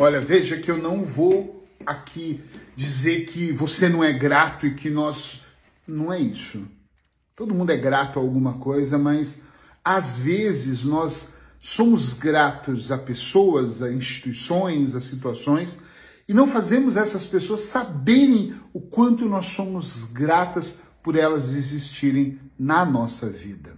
Olha, veja que eu não vou aqui dizer que você não é grato e que nós. Não é isso. Todo mundo é grato a alguma coisa, mas às vezes nós somos gratos a pessoas, a instituições, a situações e não fazemos essas pessoas saberem o quanto nós somos gratas por elas existirem na nossa vida.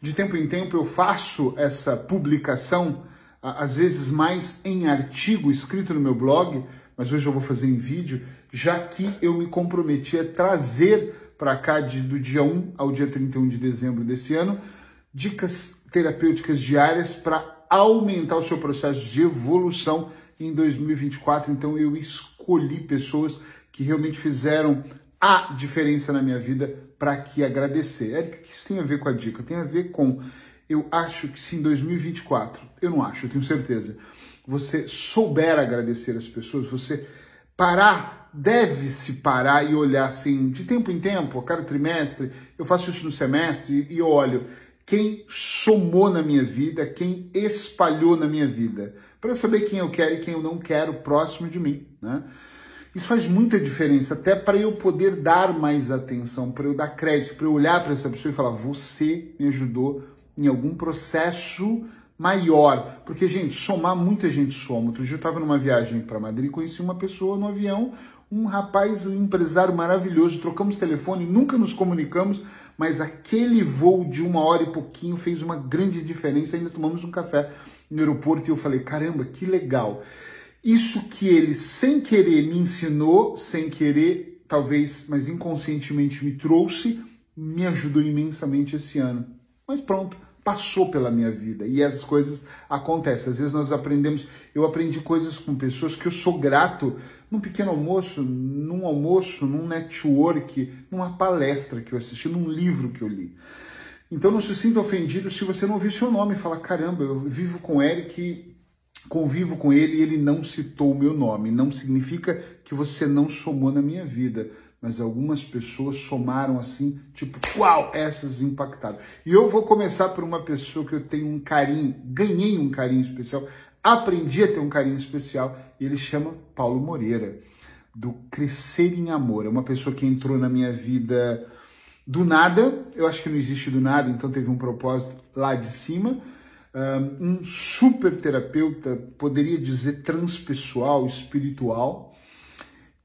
De tempo em tempo eu faço essa publicação, às vezes mais em artigo escrito no meu blog, mas hoje eu vou fazer em vídeo, já que eu me comprometi a trazer para cá de, do dia 1 ao dia 31 de dezembro desse ano dicas terapêuticas diárias para aumentar o seu processo de evolução em 2024. Então eu escolhi pessoas que realmente fizeram a diferença na minha vida para que agradecer. Érica, o que isso tem a ver com a dica? Tem a ver com eu acho que se em 2024, eu não acho, eu tenho certeza, você souber agradecer as pessoas, você parar, deve-se parar e olhar assim, de tempo em tempo, a cada trimestre, eu faço isso no semestre e olho quem somou na minha vida, quem espalhou na minha vida, para saber quem eu quero e quem eu não quero próximo de mim, né? Isso faz muita diferença, até para eu poder dar mais atenção, para eu dar crédito, para eu olhar para essa pessoa e falar: você me ajudou em algum processo maior. Porque, gente, somar, muita gente soma. Outro dia eu estava numa viagem para Madrid e conheci uma pessoa no avião, um rapaz, um empresário maravilhoso. Trocamos telefone, nunca nos comunicamos, mas aquele voo de uma hora e pouquinho fez uma grande diferença. Ainda tomamos um café no aeroporto e eu falei: caramba, que legal. Isso que ele, sem querer, me ensinou, sem querer, talvez, mas inconscientemente me trouxe, me ajudou imensamente esse ano. Mas pronto, passou pela minha vida e as coisas acontecem. Às vezes nós aprendemos, eu aprendi coisas com pessoas que eu sou grato num pequeno almoço, num almoço, num network, numa palestra que eu assisti, num livro que eu li. Então não se sinta ofendido se você não ouvir seu nome e falar, caramba, eu vivo com Eric convivo com ele e ele não citou o meu nome. Não significa que você não somou na minha vida, mas algumas pessoas somaram assim, tipo, uau, essas impactaram. E eu vou começar por uma pessoa que eu tenho um carinho, ganhei um carinho especial, aprendi a ter um carinho especial, e ele chama Paulo Moreira, do Crescer em Amor. É uma pessoa que entrou na minha vida do nada, eu acho que não existe do nada, então teve um propósito lá de cima um super terapeuta, poderia dizer transpessoal, espiritual,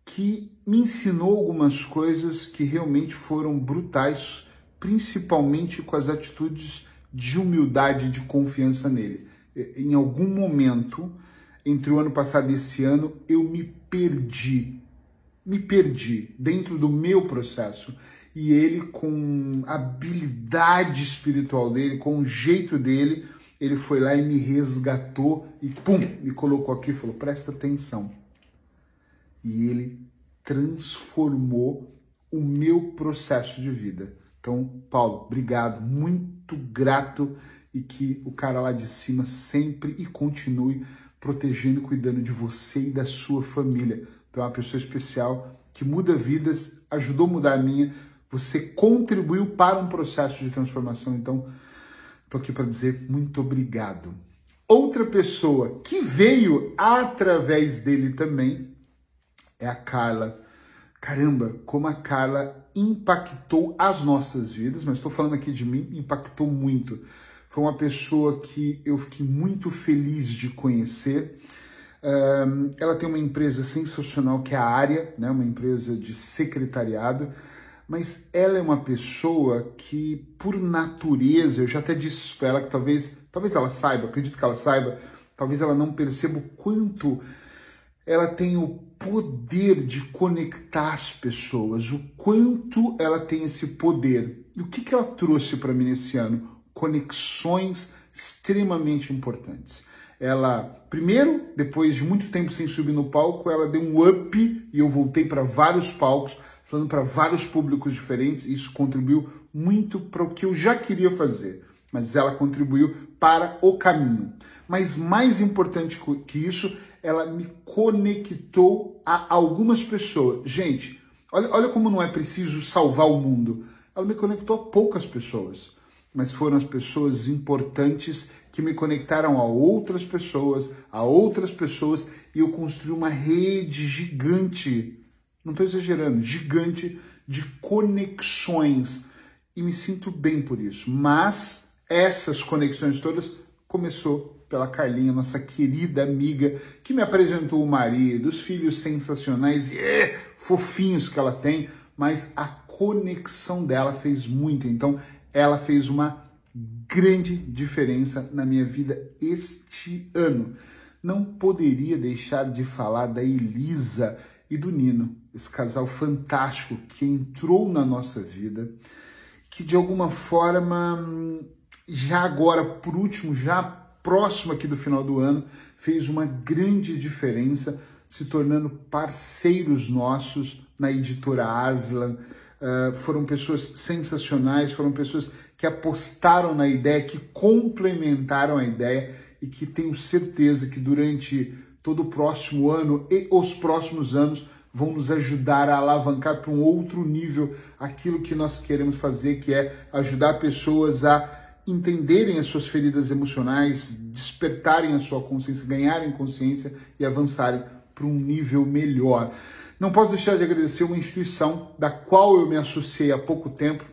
que me ensinou algumas coisas que realmente foram brutais, principalmente com as atitudes de humildade e de confiança nele. Em algum momento, entre o ano passado e esse ano, eu me perdi, me perdi dentro do meu processo. E ele, com a habilidade espiritual dele, com o jeito dele, ele foi lá e me resgatou e pum, me colocou aqui e falou: presta atenção. E ele transformou o meu processo de vida. Então, Paulo, obrigado, muito grato e que o cara lá de cima sempre e continue protegendo e cuidando de você e da sua família. Então, é uma pessoa especial que muda vidas, ajudou a mudar a minha. Você contribuiu para um processo de transformação. Então, Estou aqui para dizer muito obrigado. Outra pessoa que veio através dele também é a Carla. Caramba, como a Carla impactou as nossas vidas, mas estou falando aqui de mim, impactou muito. Foi uma pessoa que eu fiquei muito feliz de conhecer. Um, ela tem uma empresa sensacional que é a Área, né, uma empresa de secretariado mas ela é uma pessoa que, por natureza, eu já até disse para ela que talvez, talvez ela saiba, acredito que ela saiba, talvez ela não perceba o quanto ela tem o poder de conectar as pessoas, o quanto ela tem esse poder. E o que, que ela trouxe para mim nesse ano? Conexões extremamente importantes. Ela, primeiro, depois de muito tempo sem subir no palco, ela deu um up e eu voltei para vários palcos falando para vários públicos diferentes, e isso contribuiu muito para o que eu já queria fazer, mas ela contribuiu para o caminho. Mas mais importante que isso, ela me conectou a algumas pessoas. Gente, olha, olha como não é preciso salvar o mundo. Ela me conectou a poucas pessoas, mas foram as pessoas importantes que me conectaram a outras pessoas, a outras pessoas, e eu construí uma rede gigante, não estou exagerando, gigante de conexões. E me sinto bem por isso. Mas essas conexões todas começou pela Carlinha, nossa querida amiga, que me apresentou o marido, os filhos sensacionais e é, fofinhos que ela tem, mas a conexão dela fez muito. Então, ela fez uma grande diferença na minha vida este ano. Não poderia deixar de falar da Elisa e do Nino, esse casal fantástico que entrou na nossa vida, que de alguma forma, já agora, por último, já próximo aqui do final do ano, fez uma grande diferença, se tornando parceiros nossos na editora Aslan, Uh, foram pessoas sensacionais, foram pessoas que apostaram na ideia, que complementaram a ideia e que tenho certeza que durante todo o próximo ano e os próximos anos vão nos ajudar a alavancar para um outro nível aquilo que nós queremos fazer, que é ajudar pessoas a entenderem as suas feridas emocionais, despertarem a sua consciência, ganharem consciência e avançarem para um nível melhor. Não posso deixar de agradecer uma instituição da qual eu me associei há pouco tempo,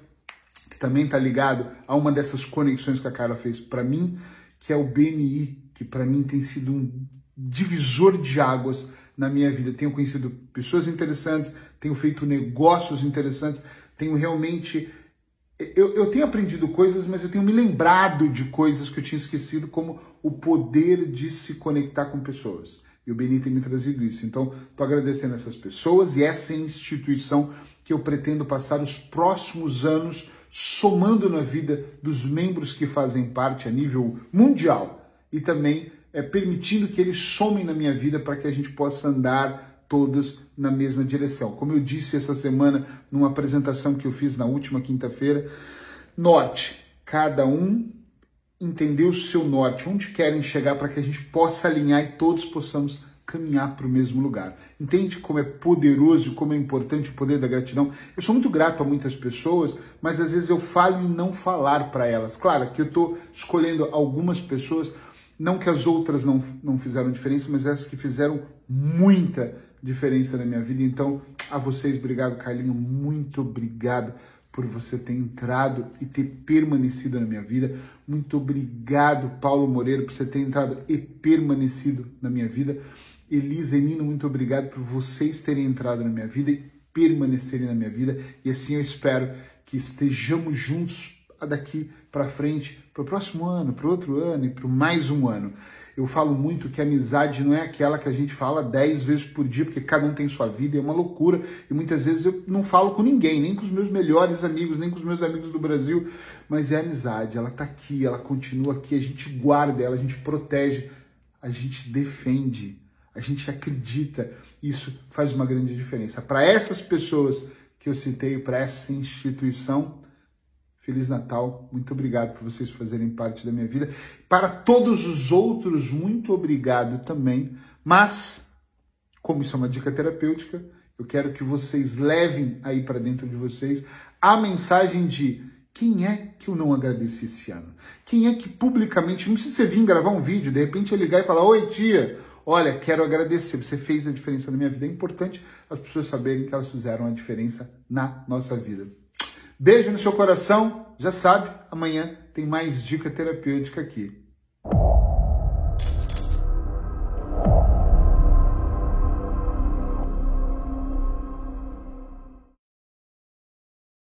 que também está ligado a uma dessas conexões que a Carla fez para mim, que é o BNI, que para mim tem sido um divisor de águas na minha vida. Tenho conhecido pessoas interessantes, tenho feito negócios interessantes, tenho realmente. Eu, eu tenho aprendido coisas, mas eu tenho me lembrado de coisas que eu tinha esquecido, como o poder de se conectar com pessoas. E o Beni tem me trazido isso. Então, estou agradecendo essas pessoas e essa instituição que eu pretendo passar os próximos anos somando na vida dos membros que fazem parte a nível mundial e também é, permitindo que eles somem na minha vida para que a gente possa andar todos na mesma direção. Como eu disse essa semana numa apresentação que eu fiz na última quinta-feira, norte, cada um entender o seu norte, onde querem chegar para que a gente possa alinhar e todos possamos caminhar para o mesmo lugar. Entende como é poderoso, como é importante o poder da gratidão? Eu sou muito grato a muitas pessoas, mas às vezes eu falo em não falar para elas. Claro que eu estou escolhendo algumas pessoas, não que as outras não, não fizeram diferença, mas essas que fizeram muita diferença na minha vida. Então, a vocês, obrigado, Carlinho, muito obrigado por você ter entrado e ter permanecido na minha vida. Muito obrigado, Paulo Moreira, por você ter entrado e permanecido na minha vida. Elisa e Nino, muito obrigado por vocês terem entrado na minha vida e permanecerem na minha vida. E assim eu espero que estejamos juntos daqui para frente, para o próximo ano, para outro ano e para mais um ano. Eu falo muito que a amizade não é aquela que a gente fala dez vezes por dia, porque cada um tem sua vida, é uma loucura. E muitas vezes eu não falo com ninguém, nem com os meus melhores amigos, nem com os meus amigos do Brasil, mas é amizade, ela está aqui, ela continua aqui, a gente guarda ela, a gente protege, a gente defende, a gente acredita. Isso faz uma grande diferença. Para essas pessoas que eu citei, para essa instituição, Feliz Natal, muito obrigado por vocês fazerem parte da minha vida. Para todos os outros, muito obrigado também. Mas, como isso é uma dica terapêutica, eu quero que vocês levem aí para dentro de vocês a mensagem de quem é que eu não agradeci esse ano? Quem é que publicamente, não precisa você vir gravar um vídeo, de repente eu ligar e falar: Oi, tia, olha, quero agradecer, você fez a diferença na minha vida. É importante as pessoas saberem que elas fizeram a diferença na nossa vida. Beijo no seu coração. Já sabe, amanhã tem mais dica terapêutica aqui.